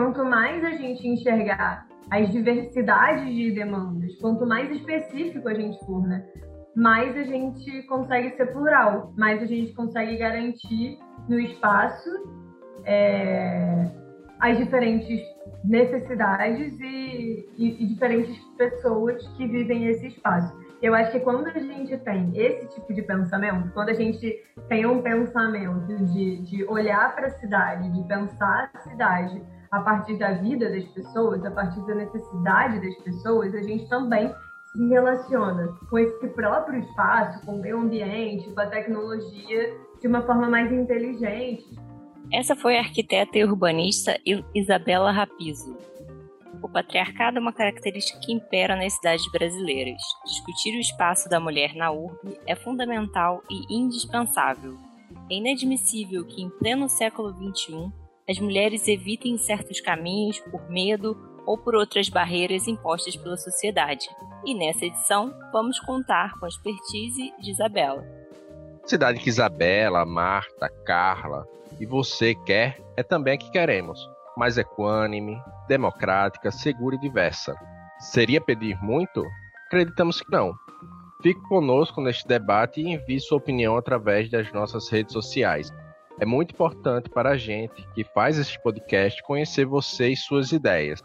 quanto mais a gente enxergar as diversidades de demandas, quanto mais específico a gente for, né, mais a gente consegue ser plural, mais a gente consegue garantir no espaço é, as diferentes necessidades e, e, e, diferentes pessoas que vivem esse espaço. Eu acho que quando a gente tem esse tipo de pensamento, quando a gente tem um pensamento de, de olhar para a cidade, de pensar a cidade a partir da vida das pessoas, a partir da necessidade das pessoas, a gente também se relaciona com esse próprio espaço, com o meio ambiente, com a tecnologia de uma forma mais inteligente. Essa foi a arquiteta e urbanista Isabela Rapizo. O patriarcado é uma característica que impera nas cidades brasileiras. Discutir o espaço da mulher na urbe é fundamental e indispensável. É inadmissível que, em pleno século XXI, as mulheres evitem certos caminhos por medo ou por outras barreiras impostas pela sociedade. E nessa edição, vamos contar com a expertise de Isabela. Cidade que Isabela, Marta, Carla e você quer é também a que queremos, mais equânime, democrática, segura e diversa. Seria pedir muito? Acreditamos que não. Fique conosco neste debate e envie sua opinião através das nossas redes sociais. É muito importante para a gente que faz este podcast conhecer você e suas ideias.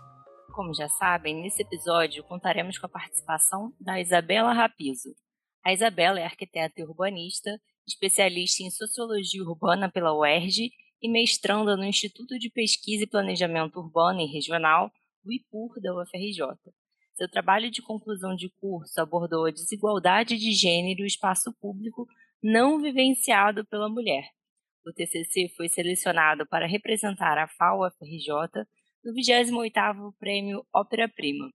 Como já sabem, nesse episódio contaremos com a participação da Isabela Rapizo. A Isabela é arquiteta e urbanista, especialista em sociologia urbana pela UERJ e mestranda no Instituto de Pesquisa e Planejamento Urbano e Regional, o IPUR da UFRJ. Seu trabalho de conclusão de curso abordou a desigualdade de gênero e espaço público não vivenciado pela mulher. O TCC foi selecionado para representar a FAO-UFRJ no 28º Prêmio Ópera Prima.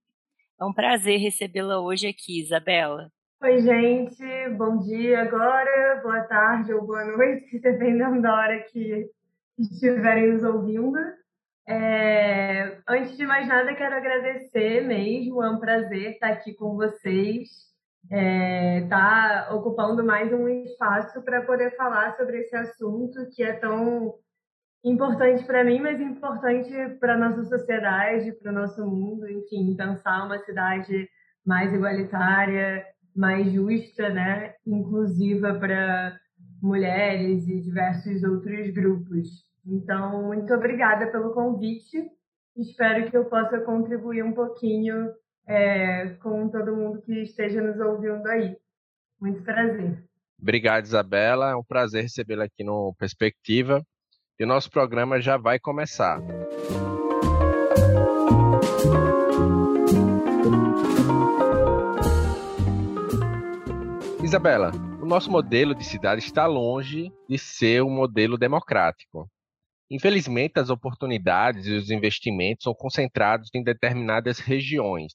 É um prazer recebê-la hoje aqui, Isabela. Oi, gente. Bom dia agora, boa tarde ou boa noite, dependendo da hora que estiverem nos ouvindo. É... Antes de mais nada, quero agradecer mesmo. É um prazer estar aqui com vocês. É... Tá ocupando mais um espaço para poder falar sobre esse assunto que é tão importante para mim, mas importante para nossa sociedade, para o nosso mundo, enfim, pensar uma cidade mais igualitária, mais justa, né, inclusiva para mulheres e diversos outros grupos. Então, muito obrigada pelo convite. Espero que eu possa contribuir um pouquinho é, com todo mundo que esteja nos ouvindo aí. Muito prazer. Obrigado, Isabela. É um prazer recebê-la aqui no Perspectiva. E o nosso programa já vai começar. Isabela, o nosso modelo de cidade está longe de ser um modelo democrático. Infelizmente, as oportunidades e os investimentos são concentrados em determinadas regiões.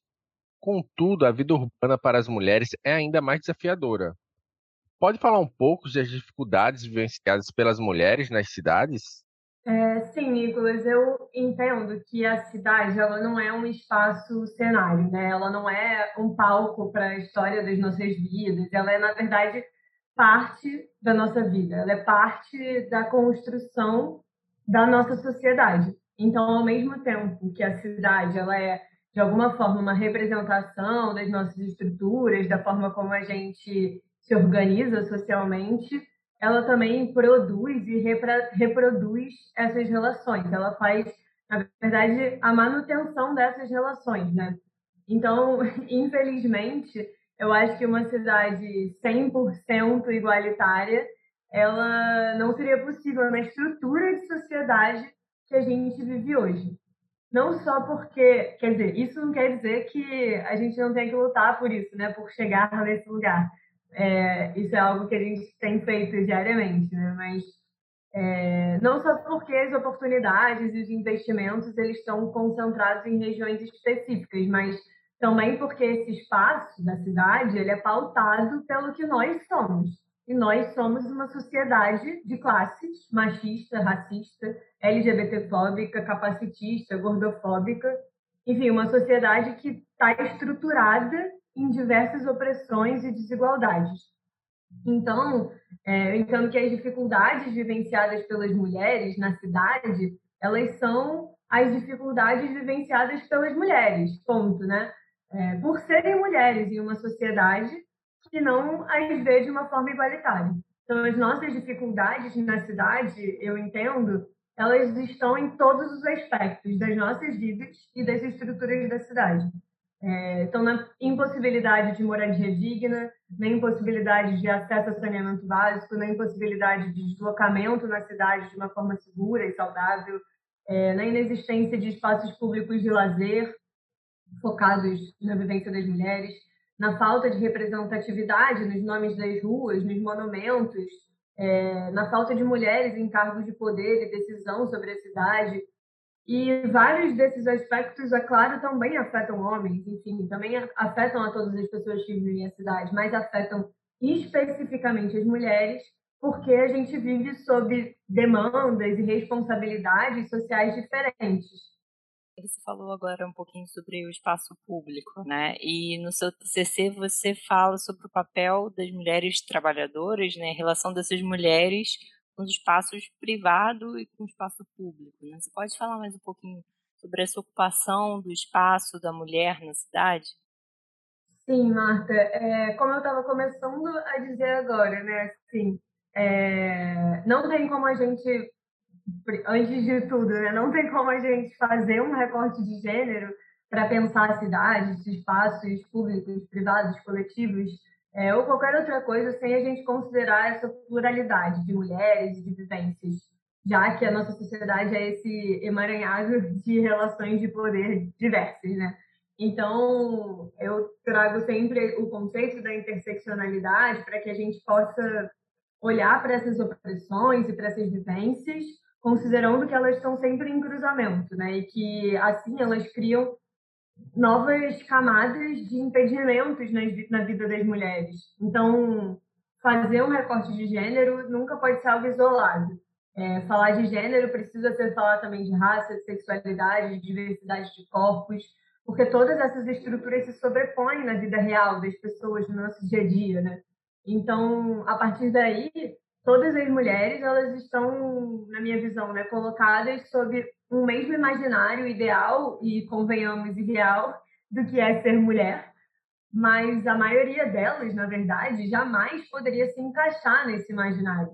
Contudo, a vida urbana para as mulheres é ainda mais desafiadora. Pode falar um pouco das dificuldades vivenciadas pelas mulheres nas cidades? É, sim, Nicolas, eu entendo que a cidade ela não é um espaço cenário, né? Ela não é um palco para a história das nossas vidas. Ela é, na verdade, parte da nossa vida. Ela é parte da construção da nossa sociedade. Então, ao mesmo tempo que a cidade ela é de alguma forma uma representação das nossas estruturas, da forma como a gente se organiza socialmente, ela também produz e reproduz essas relações. Ela faz, na verdade, a manutenção dessas relações, né? Então, infelizmente, eu acho que uma cidade 100% igualitária, ela não seria possível na estrutura de sociedade que a gente vive hoje. Não só porque, quer dizer, isso não quer dizer que a gente não tem que lutar por isso, né? Por chegar nesse lugar é, isso é algo que a gente tem feito diariamente, né? Mas é, não só porque as oportunidades e os investimentos eles estão concentrados em regiões específicas, mas também porque esse espaço da cidade ele é pautado pelo que nós somos. E nós somos uma sociedade de classes, machista, racista, LGBTfóbica, capacitista, gordofóbica. Enfim, uma sociedade que está estruturada em diversas opressões e desigualdades. Então, é, eu entendo que as dificuldades vivenciadas pelas mulheres na cidade, elas são as dificuldades vivenciadas pelas mulheres, ponto, né? É, por serem mulheres em uma sociedade que não as vê de uma forma igualitária. Então, as nossas dificuldades na cidade, eu entendo, elas estão em todos os aspectos das nossas vidas e das estruturas da cidade. É, estão na impossibilidade de moradia digna, na impossibilidade de acesso a saneamento básico, na impossibilidade de deslocamento na cidade de uma forma segura e saudável, é, na inexistência de espaços públicos de lazer focados na vivência das mulheres, na falta de representatividade nos nomes das ruas, nos monumentos, é, na falta de mulheres em cargos de poder e decisão sobre a cidade. E vários desses aspectos, é claro, também afetam homens, enfim, também afetam a todas as pessoas que vivem a cidade, mas afetam especificamente as mulheres, porque a gente vive sob demandas e responsabilidades sociais diferentes. Você falou agora um pouquinho sobre o espaço público, né? E no seu TCC você fala sobre o papel das mulheres trabalhadoras, né? A relação dessas mulheres com os espaços privado e com o espaço público, né? Você pode falar mais um pouquinho sobre essa ocupação do espaço da mulher na cidade? Sim, Marta. É, como eu estava começando a dizer agora, né? Assim, é, não tem como a gente antes de tudo, né? não tem como a gente fazer um recorte de gênero para pensar a cidade, espaços públicos, privados, coletivos, é, ou qualquer outra coisa, sem a gente considerar essa pluralidade de mulheres e de vivências, já que a nossa sociedade é esse emaranhado de relações de poder diversas, né? Então, eu trago sempre o conceito da interseccionalidade para que a gente possa olhar para essas opressões e para essas vivências considerando que elas estão sempre em cruzamento, né? E que assim elas criam novas camadas de impedimentos na vida das mulheres. Então, fazer um recorte de gênero nunca pode ser algo isolado. É, falar de gênero precisa ser falar também de raça, de sexualidade, de diversidade de corpos, porque todas essas estruturas se sobrepõem na vida real das pessoas no nosso dia a dia, né? Então, a partir daí, todas as mulheres elas estão, na minha visão, né, colocadas sob um mesmo imaginário ideal e convenhamos ideal do que é ser mulher, mas a maioria delas, na verdade, jamais poderia se encaixar nesse imaginário.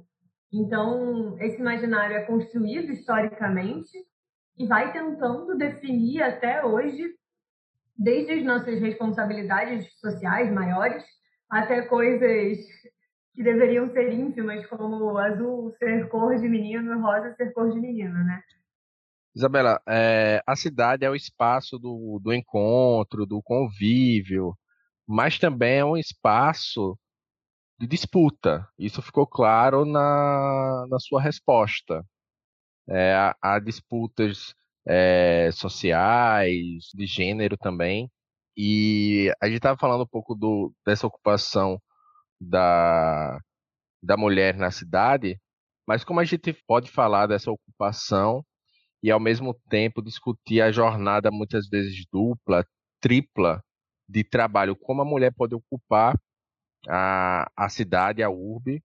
Então, esse imaginário é construído historicamente e vai tentando definir até hoje, desde as nossas responsabilidades sociais maiores até coisas que deveriam ser ínfimas, como azul ser cor de menino, rosa ser cor de menina, né? Isabela, é, a cidade é o espaço do, do encontro, do convívio, mas também é um espaço de disputa. Isso ficou claro na, na sua resposta. É, há, há, disputas é, sociais, de gênero também. E a gente estava falando um pouco do, dessa ocupação da, da mulher na cidade, mas como a gente pode falar dessa ocupação e ao mesmo tempo discutir a jornada muitas vezes dupla, tripla de trabalho, como a mulher pode ocupar a, a cidade, a urbe,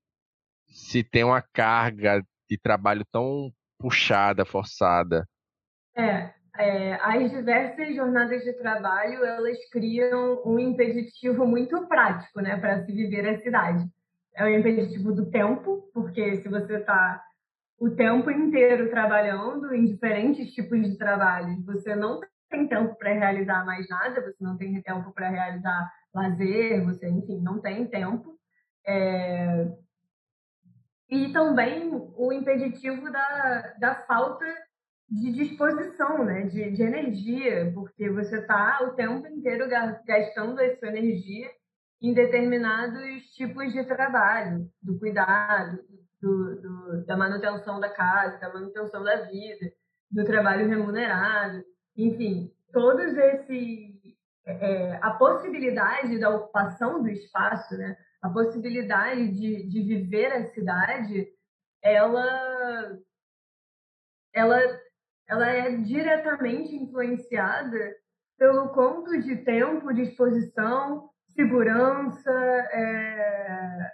se tem uma carga de trabalho tão puxada, forçada. É, é, as diversas jornadas de trabalho elas criam um impeditivo muito prático, né, para se viver a cidade. É o impeditivo do tempo, porque se você está o tempo inteiro trabalhando em diferentes tipos de trabalhos, você não tem tempo para realizar mais nada, você não tem tempo para realizar lazer, você, enfim, não tem tempo. É... E também o impeditivo da, da falta de disposição, né? de, de energia, porque você está o tempo inteiro gastando a sua energia em determinados tipos de trabalho, do cuidado, do, do, da manutenção da casa, da manutenção da vida, do trabalho remunerado, enfim, todos esses é, a possibilidade da ocupação do espaço, né? a possibilidade de, de viver a cidade, ela, ela ela é diretamente influenciada pelo quanto de tempo, disposição, segurança, é,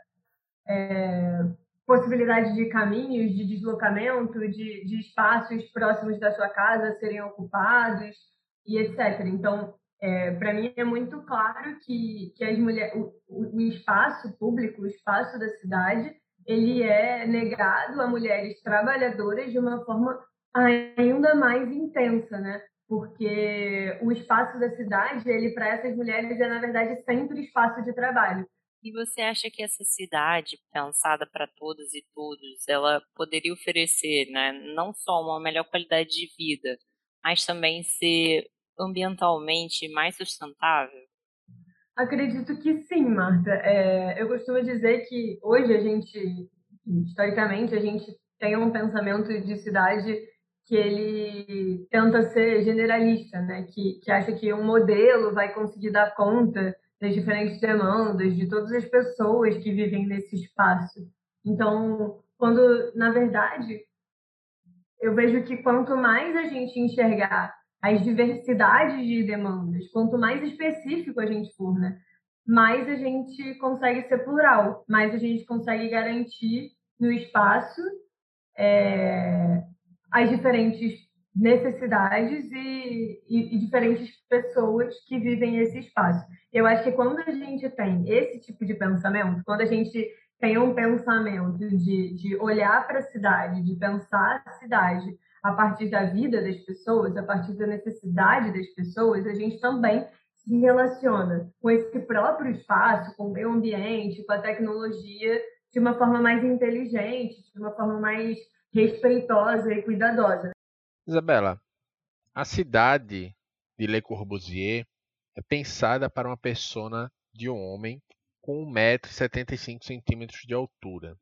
é, possibilidade de caminhos, de deslocamento, de, de espaços próximos da sua casa serem ocupados e etc. Então, é, para mim é muito claro que, que as mulheres, o, o, espaço público, o espaço da cidade, ele é negado a mulheres trabalhadoras de uma forma ainda mais intensa, né? Porque o espaço da cidade, ele para essas mulheres é na verdade sempre espaço de trabalho. E você acha que essa cidade, pensada para todas e todos, ela poderia oferecer, né, não só uma melhor qualidade de vida, mas também ser ambientalmente mais sustentável? Acredito que sim, Marta. É, eu costumo dizer que hoje a gente, historicamente, a gente tem um pensamento de cidade que ele tenta ser generalista, né? Que, que acha que um modelo vai conseguir dar conta das diferentes demandas de todas as pessoas que vivem nesse espaço. Então, quando, na verdade, eu vejo que quanto mais a gente enxergar as diversidades de demandas, quanto mais específico a gente for, né, mais a gente consegue ser plural, mais a gente consegue garantir no espaço é, as diferentes necessidades e, e, e, diferentes pessoas que vivem esse espaço. Eu acho que quando a gente tem esse tipo de pensamento, quando a gente tem um pensamento de, de olhar para a cidade, de pensar a cidade a partir da vida das pessoas, a partir da necessidade das pessoas, a gente também se relaciona com esse próprio espaço, com o meio ambiente, com a tecnologia, de uma forma mais inteligente, de uma forma mais respeitosa e cuidadosa. Isabela, a cidade de Le Corbusier é pensada para uma persona de um homem com 1,75m de altura.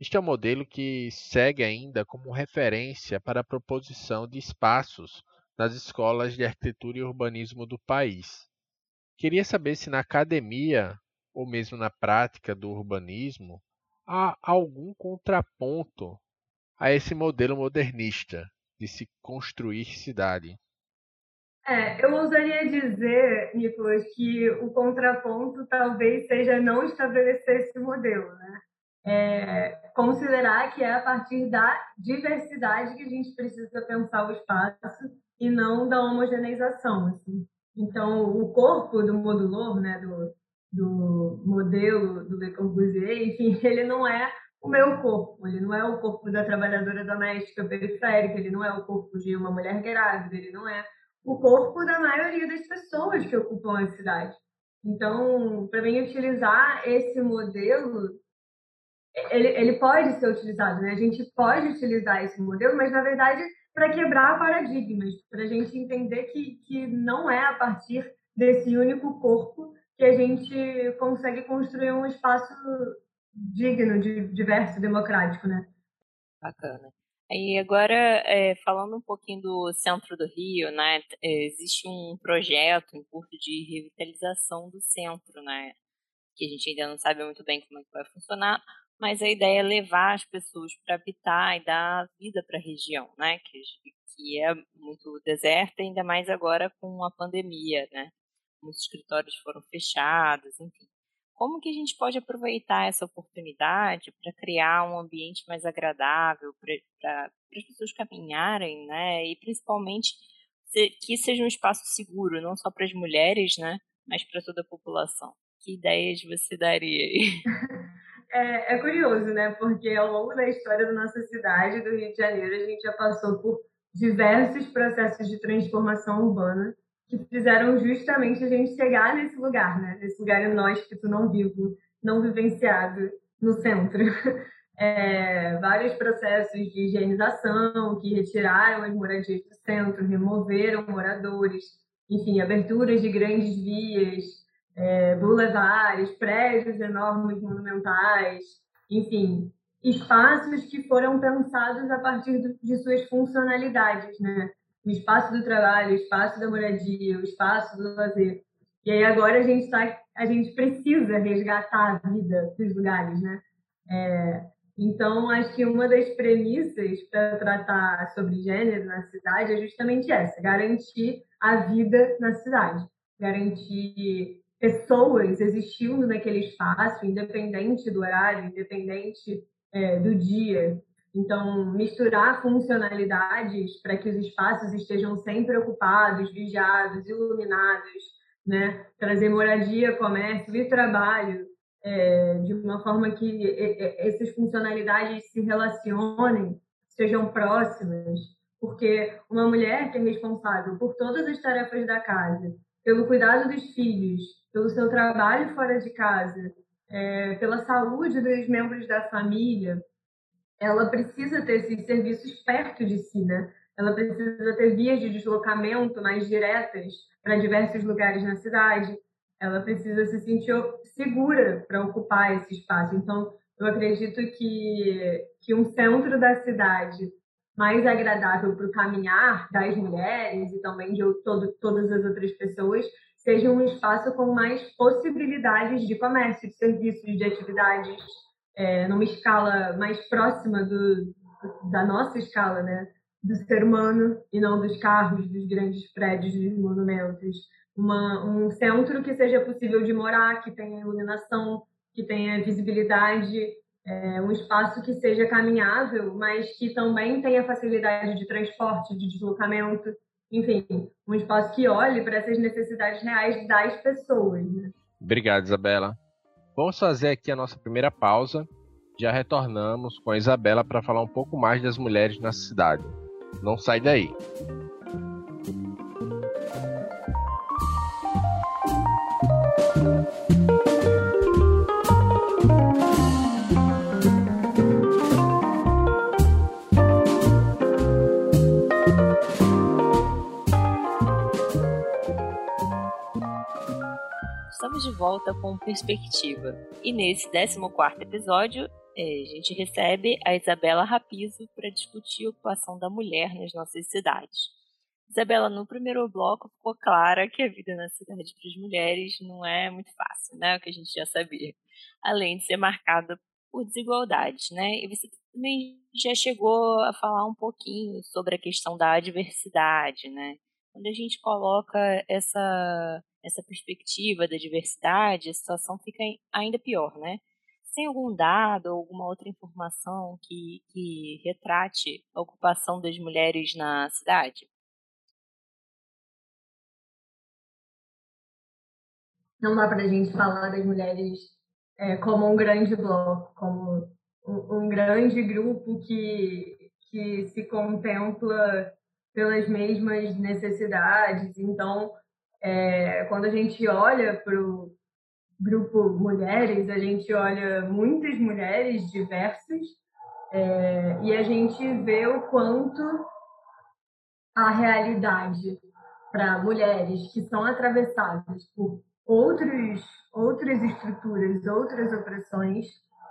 Este é um modelo que segue ainda como referência para a proposição de espaços nas escolas de arquitetura e urbanismo do país. Queria saber se na academia ou mesmo na prática do urbanismo há algum contraponto a esse modelo modernista de se construir cidade. É, eu ousaria dizer, Nicolas, que o contraponto talvez seja não estabelecer esse modelo, né? É, considerar que é a partir da diversidade que a gente precisa pensar o espaço e não da homogeneização, assim. Então, o corpo do modulor, né, do, do modelo do Le Corbusier, enfim, ele não é o meu corpo. Ele não é o corpo da trabalhadora doméstica periférica, ele não é o corpo de uma mulher grávida, ele não é o corpo da maioria das pessoas que ocupam a cidade. Então, para mim, utilizar esse modelo, ele, ele pode ser utilizado, né? A gente pode utilizar esse modelo, mas, na verdade, para quebrar paradigmas, para a gente entender que, que não é a partir desse único corpo que a gente consegue construir um espaço digno, de, diverso, democrático, né? Bacana. E agora, é, falando um pouquinho do centro do Rio, né, é, existe um projeto em curso de revitalização do centro, né, que a gente ainda não sabe muito bem como é que vai funcionar, mas a ideia é levar as pessoas para habitar e dar vida para a região, né, que, que é muito deserta, ainda mais agora com a pandemia, né, muitos escritórios foram fechados, enfim como que a gente pode aproveitar essa oportunidade para criar um ambiente mais agradável para as pessoas caminharem, né? E principalmente que seja um espaço seguro, não só para as mulheres, né? Mas para toda a população. Que ideias você daria aí? É, é, curioso, né? Porque ao longo da história da nossa cidade, do Rio de Janeiro, a gente já passou por diversos processos de transformação urbana que fizeram justamente a gente chegar nesse lugar, né? Nesse lugar inóspito, não vivo, não vivenciado no centro. É, vários processos de higienização que retiraram as moradias do centro, removeram moradores, enfim, aberturas de grandes vias, é, boulevards, prédios enormes, monumentais, enfim, espaços que foram pensados a partir de suas funcionalidades, né? O espaço do trabalho, o espaço da moradia, o espaço do lazer. E aí agora a gente tá, a gente precisa resgatar a vida dos lugares, né? É, então acho que uma das premissas para tratar sobre gênero na cidade é justamente essa: garantir a vida na cidade, garantir pessoas existindo naquele espaço, independente do horário, independente é, do dia. Então, misturar funcionalidades para que os espaços estejam sempre ocupados, vigiados, iluminados, né? trazer moradia, comércio e trabalho é, de uma forma que essas funcionalidades se relacionem, sejam próximas, porque uma mulher que é responsável por todas as tarefas da casa, pelo cuidado dos filhos, pelo seu trabalho fora de casa, é, pela saúde dos membros da família, ela precisa ter esses serviços perto de si, né? Ela precisa ter vias de deslocamento mais diretas para diversos lugares na cidade. Ela precisa se sentir segura para ocupar esse espaço. Então, eu acredito que, que um centro da cidade mais agradável para o caminhar das mulheres e também de todo, todas as outras pessoas seja um espaço com mais possibilidades de comércio, de serviços, de atividades, é, numa escala mais próxima do, da nossa escala, né? do ser humano e não dos carros, dos grandes prédios, dos monumentos. Uma, um centro que seja possível de morar, que tenha iluminação, que tenha visibilidade, é, um espaço que seja caminhável, mas que também tenha facilidade de transporte, de deslocamento, enfim, um espaço que olhe para essas necessidades reais das pessoas. Né? Obrigado, Isabela. Vamos fazer aqui a nossa primeira pausa. Já retornamos com a Isabela para falar um pouco mais das mulheres na cidade. Não sai daí. Volta com Perspectiva. E nesse 14 episódio, é, a gente recebe a Isabela Rapizo para discutir a ocupação da mulher nas nossas cidades. Isabela, no primeiro bloco ficou clara que a vida na cidade para as mulheres não é muito fácil, né? O que a gente já sabia. Além de ser marcada por desigualdades, né? E você também já chegou a falar um pouquinho sobre a questão da diversidade, né? Quando a gente coloca essa, essa perspectiva da diversidade, a situação fica ainda pior, né? tem algum dado ou alguma outra informação que, que retrate a ocupação das mulheres na cidade? Não dá para a gente falar das mulheres é, como um grande bloco, como um, um grande grupo que, que se contempla pelas mesmas necessidades. Então, é, quando a gente olha para o grupo mulheres, a gente olha muitas mulheres diversas é, e a gente vê o quanto a realidade para mulheres que são atravessadas por outros, outras estruturas, outras opressões,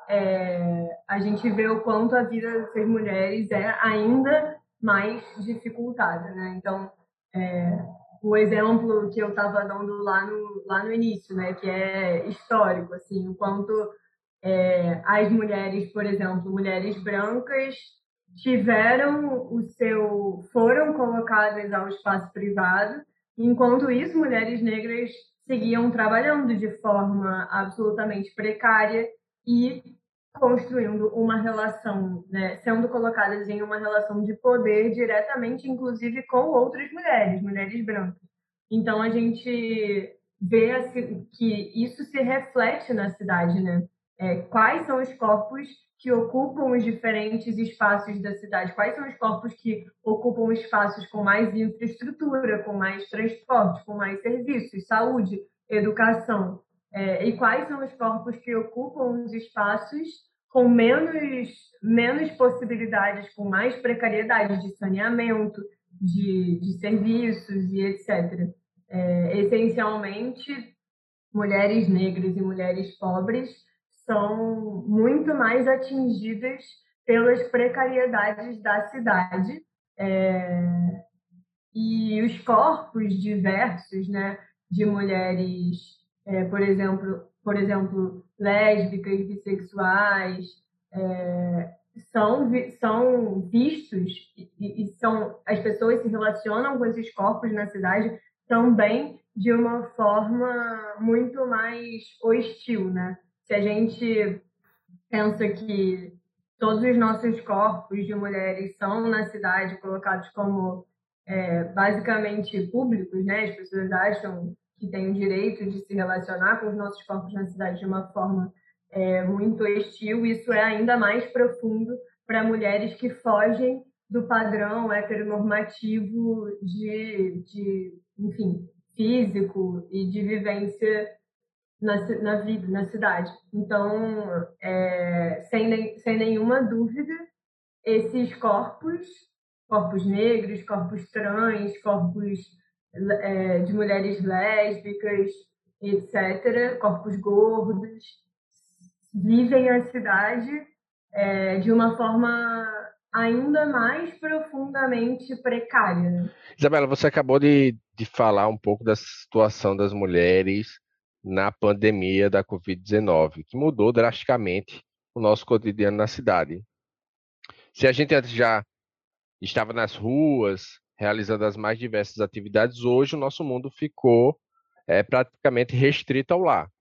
é, a gente vê o quanto a vida dessas mulheres é ainda mais dificultada. Né? Então, é, o exemplo que eu estava dando lá no, lá no início, né, que é histórico, assim, o quanto é, as mulheres, por exemplo, mulheres brancas tiveram o seu, foram colocadas ao espaço privado, enquanto isso mulheres negras seguiam trabalhando de forma absolutamente precária e construindo uma relação, né, sendo colocadas em uma relação de poder diretamente, inclusive com outras mulheres, mulheres brancas. Então a gente vê assim, que isso se reflete na cidade, né? É, quais são os corpos que ocupam os diferentes espaços da cidade? Quais são os corpos que ocupam espaços com mais infraestrutura, com mais transporte, com mais serviços, saúde, educação? É, e quais são os corpos que ocupam os espaços com menos, menos possibilidades, com mais precariedade de saneamento, de, de serviços e etc. É, essencialmente, mulheres negras e mulheres pobres são muito mais atingidas pelas precariedades da cidade é, e os corpos diversos, né, de mulheres é, por exemplo, por exemplo, lésbicas, bissexuais, é, são, são vistos e, e, são as pessoas se relacionam com esses corpos na cidade também de uma forma muito mais hostil, né? Se a gente pensa que todos os nossos corpos de mulheres são na cidade colocados como é, basicamente públicos, né? As pessoas acham que têm o direito de se relacionar com os nossos corpos na cidade de uma forma é, muito hostil. Isso é ainda mais profundo para mulheres que fogem do padrão heteronormativo de, de enfim, físico e de vivência na, na vida, na cidade. Então, é, sem, sem nenhuma dúvida, esses corpos, corpos negros, corpos trans, corpos é, de mulheres lésbicas, etc., corpos gordos, vivem a cidade é, de uma forma ainda mais profundamente precária. Né? Isabela, você acabou de, de falar um pouco da situação das mulheres na pandemia da Covid-19, que mudou drasticamente o nosso cotidiano na cidade. Se a gente já estava nas ruas, realizando as mais diversas atividades, hoje o nosso mundo ficou é, praticamente restrito ao lar.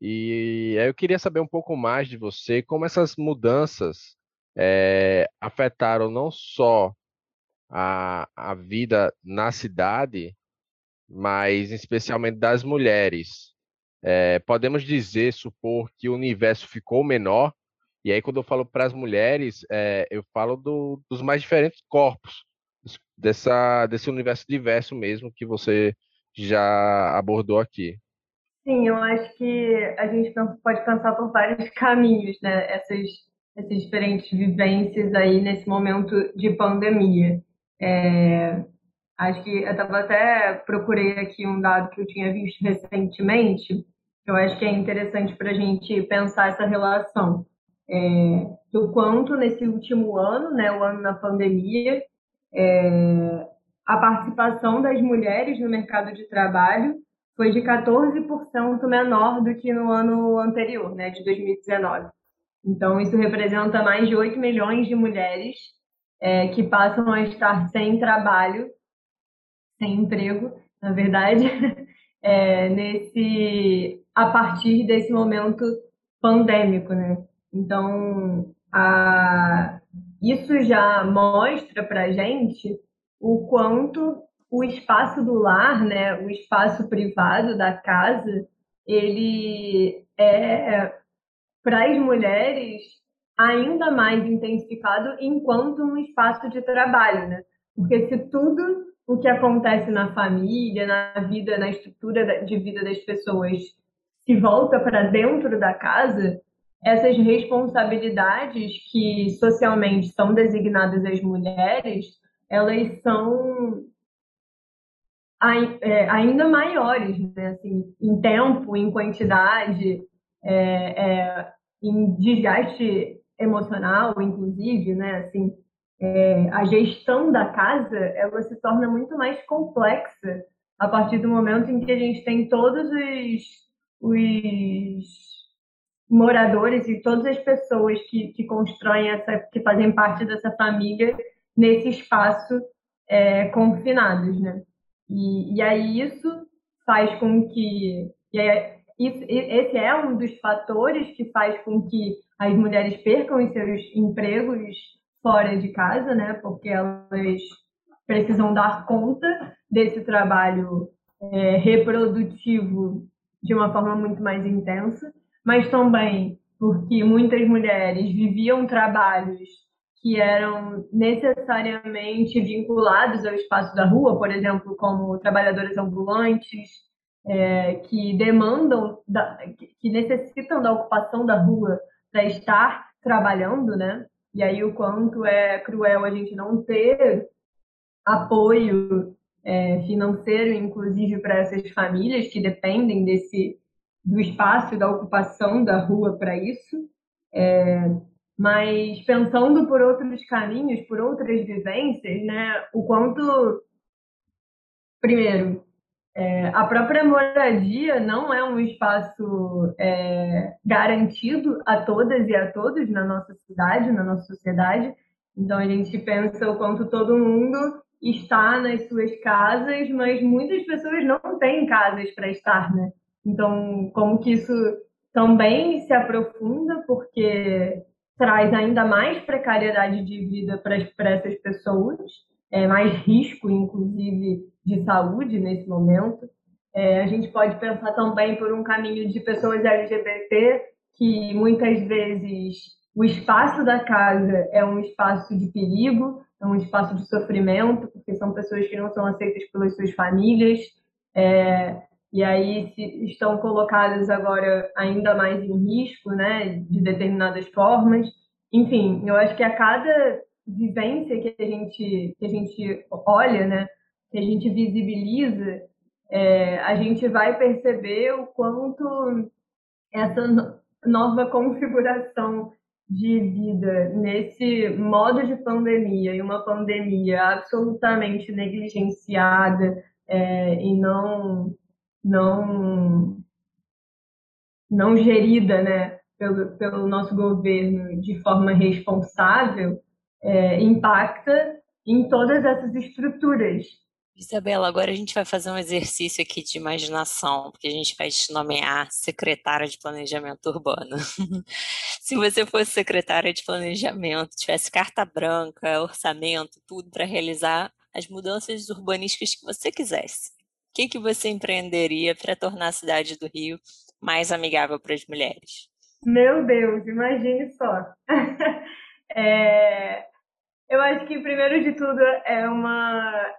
E aí eu queria saber um pouco mais de você, como essas mudanças é, afetaram não só a, a vida na cidade, mas especialmente das mulheres. É, podemos dizer, supor que o universo ficou menor, e aí quando eu falo para as mulheres, é, eu falo do, dos mais diferentes corpos, dessa, desse universo diverso mesmo que você já abordou aqui. Sim, eu acho que a gente pode pensar por vários caminhos, né? Essas, essas diferentes vivências aí nesse momento de pandemia. É, acho que eu estava até procurei aqui um dado que eu tinha visto recentemente, que eu acho que é interessante para a gente pensar essa relação. É, do quanto nesse último ano, né, o ano da pandemia, é, a participação das mulheres no mercado de trabalho foi de 14% menor do que no ano anterior, né, de 2019. Então, isso representa mais de 8 milhões de mulheres é, que passam a estar sem trabalho, sem emprego, na verdade, é, nesse a partir desse momento pandêmico, né? Então, a, isso já mostra para gente o quanto o espaço do lar, né, o espaço privado da casa, ele é para as mulheres ainda mais intensificado enquanto um espaço de trabalho, né? Porque se tudo o que acontece na família, na vida, na estrutura de vida das pessoas se volta para dentro da casa, essas responsabilidades que socialmente são designadas às mulheres, elas são é, ainda maiores, né? assim, em tempo, em quantidade, é, é, em desgaste emocional, inclusive, né? Assim, é, a gestão da casa ela se torna muito mais complexa a partir do momento em que a gente tem todos os, os moradores e todas as pessoas que, que constroem essa, que fazem parte dessa família nesse espaço é, confinados, né? E, e aí isso faz com que. Aí, isso, esse é um dos fatores que faz com que as mulheres percam os seus empregos fora de casa, né? Porque elas precisam dar conta desse trabalho é, reprodutivo de uma forma muito mais intensa, mas também porque muitas mulheres viviam trabalhos que eram necessariamente vinculados ao espaço da rua, por exemplo, como trabalhadoras ambulantes, é, que demandam, da, que necessitam da ocupação da rua para estar trabalhando, né? E aí o quanto é cruel a gente não ter apoio é, financeiro, inclusive para essas famílias que dependem desse do espaço da ocupação da rua para isso. É, mas pensando por outros caminhos, por outras vivências, né, o quanto, primeiro, é, a própria moradia não é um espaço é, garantido a todas e a todos na nossa cidade, na nossa sociedade. Então a gente pensa o quanto todo mundo estar nas suas casas, mas muitas pessoas não têm casas para estar, né? Então, como que isso também se aprofunda, porque traz ainda mais precariedade de vida para essas pessoas, é, mais risco, inclusive, de saúde nesse momento. É, a gente pode pensar também por um caminho de pessoas LGBT que muitas vezes o espaço da casa é um espaço de perigo, é um espaço de sofrimento, porque são pessoas que não são aceitas pelas suas famílias, é, e aí estão colocadas agora ainda mais em risco, né, de determinadas formas. Enfim, eu acho que a cada vivência que a gente que a gente olha, né, que a gente visibiliza, é, a gente vai perceber o quanto essa nova configuração de vida nesse modo de pandemia e uma pandemia absolutamente negligenciada é, e não não não gerida né pelo, pelo nosso governo de forma responsável é, impacta em todas essas estruturas Isabela, agora a gente vai fazer um exercício aqui de imaginação, porque a gente vai te nomear secretária de planejamento urbano. Se você fosse secretária de planejamento, tivesse carta branca, orçamento, tudo para realizar as mudanças urbanísticas que você quisesse, o que, que você empreenderia para tornar a cidade do Rio mais amigável para as mulheres? Meu Deus, imagine só. é, eu acho que, primeiro de tudo, é uma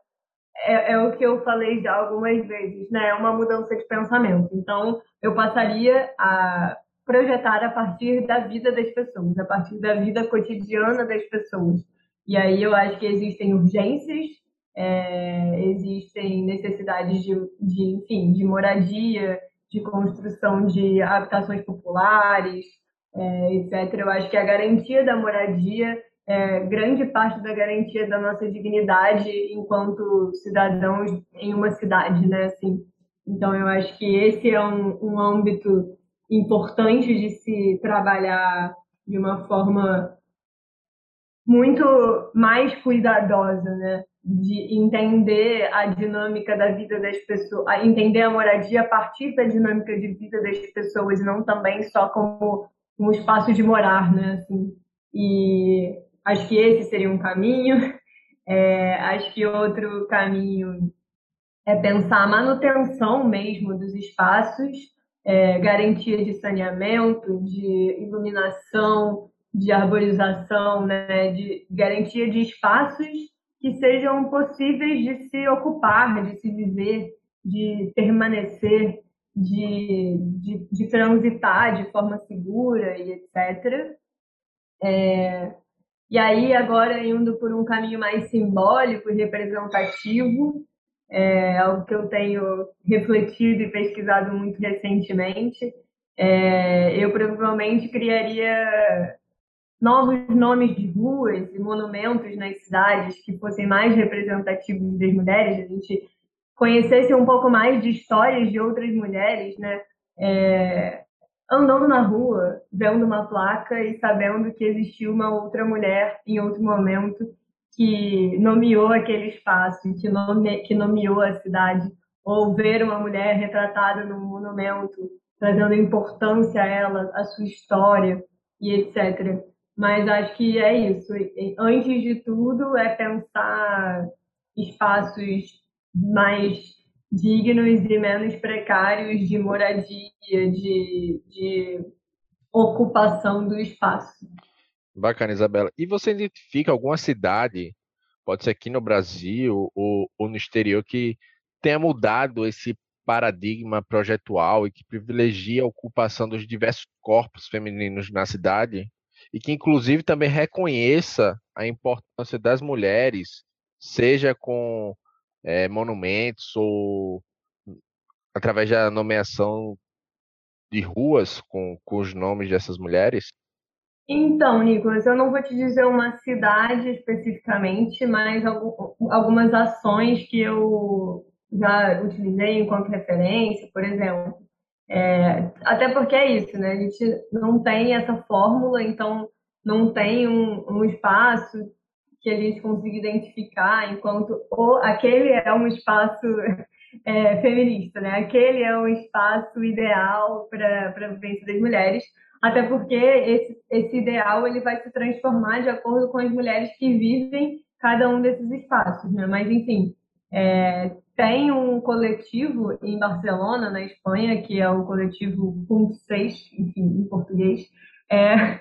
é, é, o que eu falei já algumas vezes, né? É uma mudança de pensamento. Então, eu passaria a projetar a partir da vida das pessoas, a partir da vida cotidiana das pessoas. E aí eu acho que existem urgências, é, existem necessidades de, de, enfim, de moradia, de construção de habitações populares, é, etc. Eu acho que a garantia da moradia é, grande parte da garantia da nossa dignidade enquanto cidadãos em uma cidade, né? Assim, então, eu acho que esse é um, um âmbito importante de se trabalhar de uma forma muito mais cuidadosa, né? De entender a dinâmica da vida das pessoas, entender a moradia a partir da dinâmica de vida das pessoas, não também só como um espaço de morar, né? Assim, e Acho que esse seria um caminho. É, acho que outro caminho é pensar a manutenção mesmo dos espaços, é, garantia de saneamento, de iluminação, de arborização, né, de garantia de espaços que sejam possíveis de se ocupar, de se viver, de permanecer, de, de, de transitar de forma segura e etc. É, e aí, agora, indo por um caminho mais simbólico e representativo, é algo que eu tenho refletido e pesquisado muito recentemente, é, eu provavelmente criaria novos nomes de ruas e monumentos nas cidades que fossem mais representativos das mulheres, a gente conhecesse um pouco mais de histórias de outras mulheres, né? É, andando na rua, vendo uma placa e sabendo que existiu uma outra mulher em outro momento que nomeou aquele espaço, que, nome, que nomeou a cidade, ou ver uma mulher retratada num monumento, trazendo importância a ela, a sua história e etc. Mas acho que é isso. Antes de tudo, é pensar espaços mais dignos e menos precários de moradia, de, de ocupação do espaço. Bacana, Isabela. E você identifica alguma cidade, pode ser aqui no Brasil ou, ou no exterior, que tenha mudado esse paradigma projetual e que privilegia a ocupação dos diversos corpos femininos na cidade e que inclusive também reconheça a importância das mulheres, seja com é, monumentos ou através da nomeação de ruas com, com os nomes dessas mulheres? Então, Nicolas, eu não vou te dizer uma cidade especificamente, mas algumas ações que eu já utilizei enquanto referência, por exemplo. É, até porque é isso, né? A gente não tem essa fórmula, então não tem um, um espaço que a gente consiga identificar enquanto o, aquele é um espaço é, feminista, né? Aquele é um espaço ideal para a vivência das mulheres, até porque esse, esse ideal ele vai se transformar de acordo com as mulheres que vivem cada um desses espaços, né? Mas enfim, é, tem um coletivo em Barcelona, na Espanha, que é o coletivo Ponto 6, enfim, em português, é,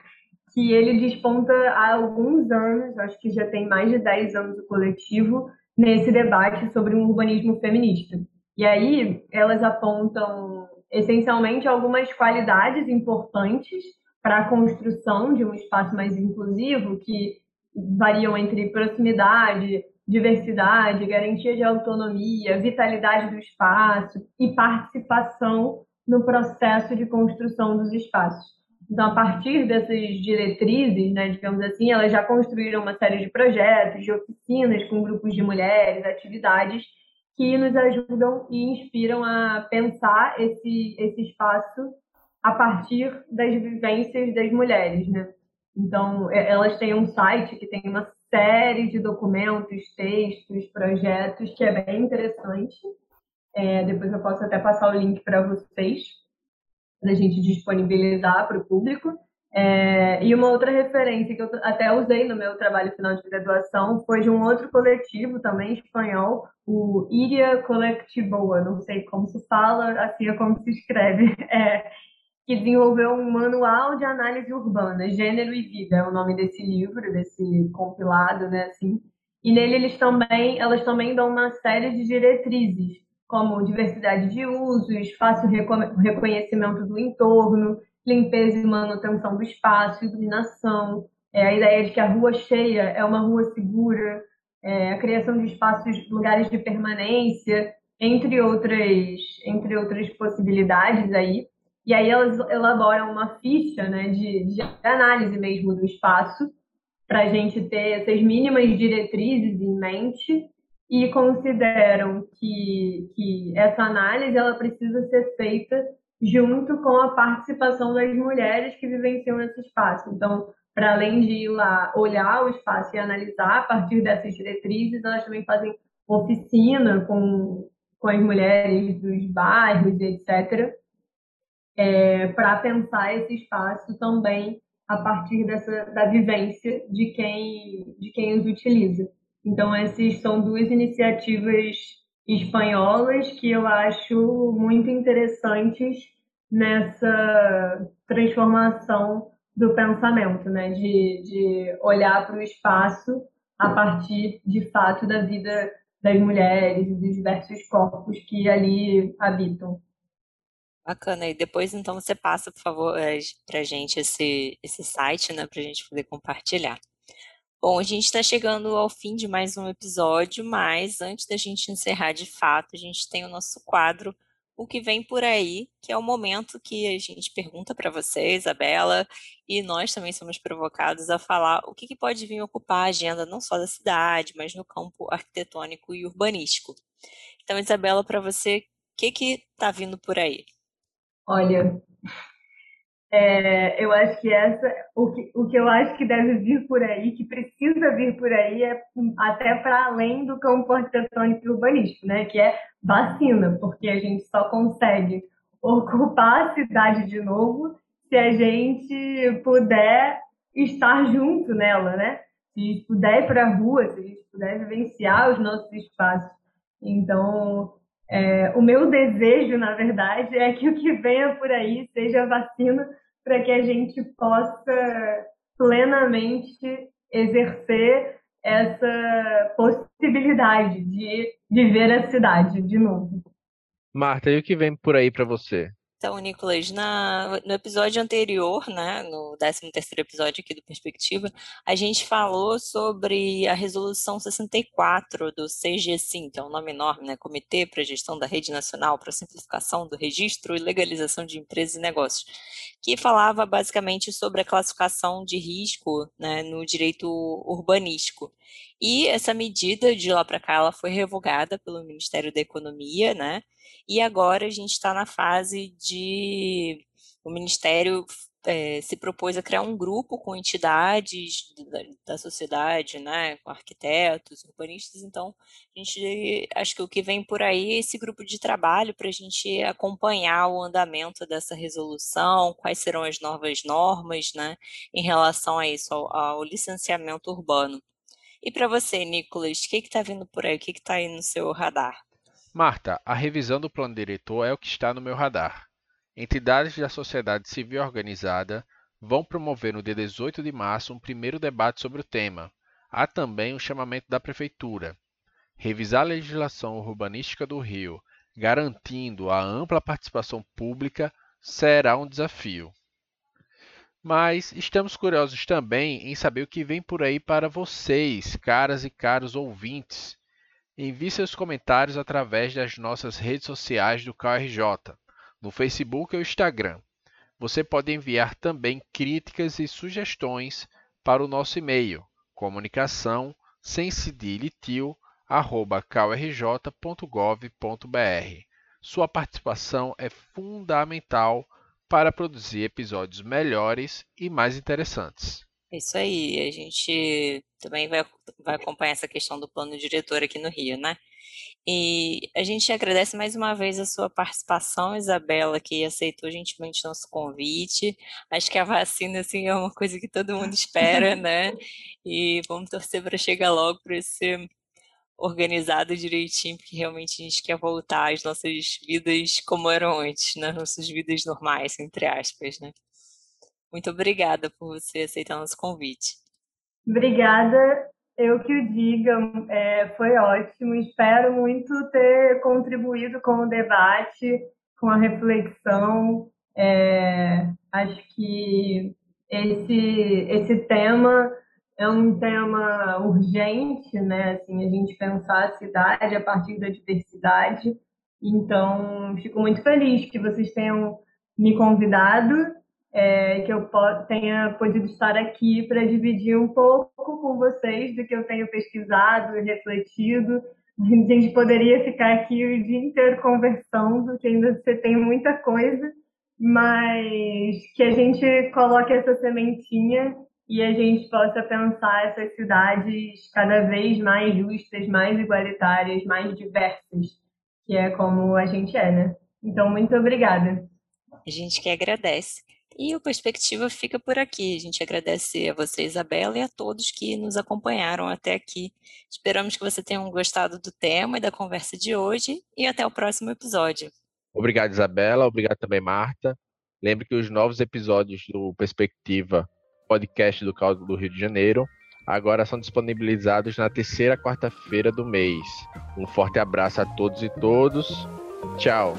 que ele desponta há alguns anos, acho que já tem mais de 10 anos o coletivo, nesse debate sobre um urbanismo feminista. E aí elas apontam essencialmente algumas qualidades importantes para a construção de um espaço mais inclusivo, que variam entre proximidade, diversidade, garantia de autonomia, vitalidade do espaço e participação no processo de construção dos espaços. Então, a partir dessas diretrizes, né, digamos assim, elas já construíram uma série de projetos, de oficinas com grupos de mulheres, atividades que nos ajudam e inspiram a pensar esse, esse espaço a partir das vivências das mulheres, né? Então, elas têm um site que tem uma série de documentos, textos, projetos, que é bem interessante. É, depois eu posso até passar o link para vocês da gente disponibilizar para o público. É, e uma outra referência que eu até usei no meu trabalho final de graduação foi de um outro coletivo também espanhol, o Iria Colectivoa, não sei como se fala, assim é como se escreve, é, que desenvolveu um manual de análise urbana, Gênero e Vida, é o nome desse livro, desse compilado, né, assim. E nele eles também, elas também dão uma série de diretrizes como diversidade de usos, fácil reconhecimento do entorno, limpeza e manutenção do espaço, iluminação, é, a ideia de que a rua cheia é uma rua segura, é, a criação de espaços, lugares de permanência, entre outras, entre outras possibilidades aí. E aí elas elaboram uma ficha né, de, de análise mesmo do espaço, para a gente ter essas mínimas diretrizes em mente e consideram que, que essa análise ela precisa ser feita junto com a participação das mulheres que vivenciam esse espaço. Então, para além de ir lá olhar o espaço e analisar a partir dessas diretrizes, elas também fazem oficina com, com as mulheres dos bairros, etc., é, para pensar esse espaço também a partir dessa, da vivência de quem, de quem os utiliza. Então, essas são duas iniciativas espanholas que eu acho muito interessantes nessa transformação do pensamento, né? de, de olhar para o espaço a partir, de fato, da vida das mulheres e dos diversos corpos que ali habitam. Bacana. E depois, então, você passa, por favor, eh, para a gente esse, esse site, né, para a gente poder compartilhar. Bom, a gente está chegando ao fim de mais um episódio, mas antes da gente encerrar de fato, a gente tem o nosso quadro O que vem por aí, que é o momento que a gente pergunta para você, Isabela, e nós também somos provocados a falar o que, que pode vir ocupar a agenda não só da cidade, mas no campo arquitetônico e urbanístico. Então, Isabela, para você, o que que está vindo por aí? Olha, é, eu acho que essa, o que, o que eu acho que deve vir por aí, que precisa vir por aí, é até para além do campo arquitetônico e urbanístico, né? Que é vacina, porque a gente só consegue ocupar a cidade de novo se a gente puder estar junto nela, né? Se a gente puder ir para a rua, se a gente puder vivenciar os nossos espaços. Então, é, o meu desejo, na verdade, é que o que venha por aí seja vacina para que a gente possa plenamente exercer essa possibilidade de viver a cidade de novo. Marta, e o que vem por aí para você? Então, Nicolas, na, no episódio anterior, né, no 13 terceiro episódio aqui do Perspectiva, a gente falou sobre a resolução 64 do CGSIM, que é um nome enorme, né, Comitê para a Gestão da Rede Nacional para a Simplificação do Registro e Legalização de Empresas e Negócios, que falava basicamente sobre a classificação de risco né, no direito urbanístico. E essa medida, de lá para cá, ela foi revogada pelo Ministério da Economia, né, e agora a gente está na fase de o Ministério é, se propôs a criar um grupo com entidades da, da, sociedade, né, com arquitetos, urbanistas. Então, a gente acho que o que vem por aí é esse grupo de trabalho para a gente acompanhar o andamento dessa resolução, quais serão as novas normas, né, em relação a isso, ao, ao licenciamento urbano. E para você, Nicolas, o que está vindo por aí? O que está aí no seu radar? Marta, a revisão do plano diretor é o que está no meu radar. Entidades da sociedade civil organizada vão promover no dia 18 de março um primeiro debate sobre o tema. Há também o um chamamento da Prefeitura. Revisar a legislação urbanística do Rio, garantindo a ampla participação pública, será um desafio. Mas estamos curiosos também em saber o que vem por aí para vocês, caras e caros ouvintes. Envie seus comentários através das nossas redes sociais do KRJ no Facebook ou Instagram. Você pode enviar também críticas e sugestões para o nosso e-mail comunicação sem Sua participação é fundamental para produzir episódios melhores e mais interessantes. É isso aí, a gente também vai, vai acompanhar essa questão do plano diretor aqui no Rio, né? E a gente agradece mais uma vez a sua participação, Isabela, que aceitou gentilmente nosso convite. Acho que a vacina assim, é uma coisa que todo mundo espera, né? E vamos torcer para chegar logo para ser organizado direitinho, porque realmente a gente quer voltar às nossas vidas como eram antes, nas né? nossas vidas normais, entre aspas, né? Muito obrigada por você aceitar nosso convite. Obrigada eu que o diga, é, foi ótimo. Espero muito ter contribuído com o debate, com a reflexão. É, acho que esse, esse tema é um tema urgente, né? Assim, a gente pensar a cidade a partir da diversidade. Então, fico muito feliz que vocês tenham me convidado é, que eu tenha podido estar aqui para dividir um pouco com vocês do que eu tenho pesquisado e refletido. A gente poderia ficar aqui o dia inteiro conversando, que ainda você tem muita coisa, mas que a gente coloque essa sementinha e a gente possa pensar essas cidades cada vez mais justas, mais igualitárias, mais diversas, que é como a gente é, né? Então, muito obrigada. A gente que agradece. E o Perspectiva fica por aqui. A gente agradece a você, Isabela, e a todos que nos acompanharam até aqui. Esperamos que você tenham gostado do tema e da conversa de hoje e até o próximo episódio. Obrigado, Isabela. Obrigado também, Marta. Lembre que os novos episódios do Perspectiva, podcast do Caldo do Rio de Janeiro, agora são disponibilizados na terceira quarta-feira do mês. Um forte abraço a todos e todos. Tchau.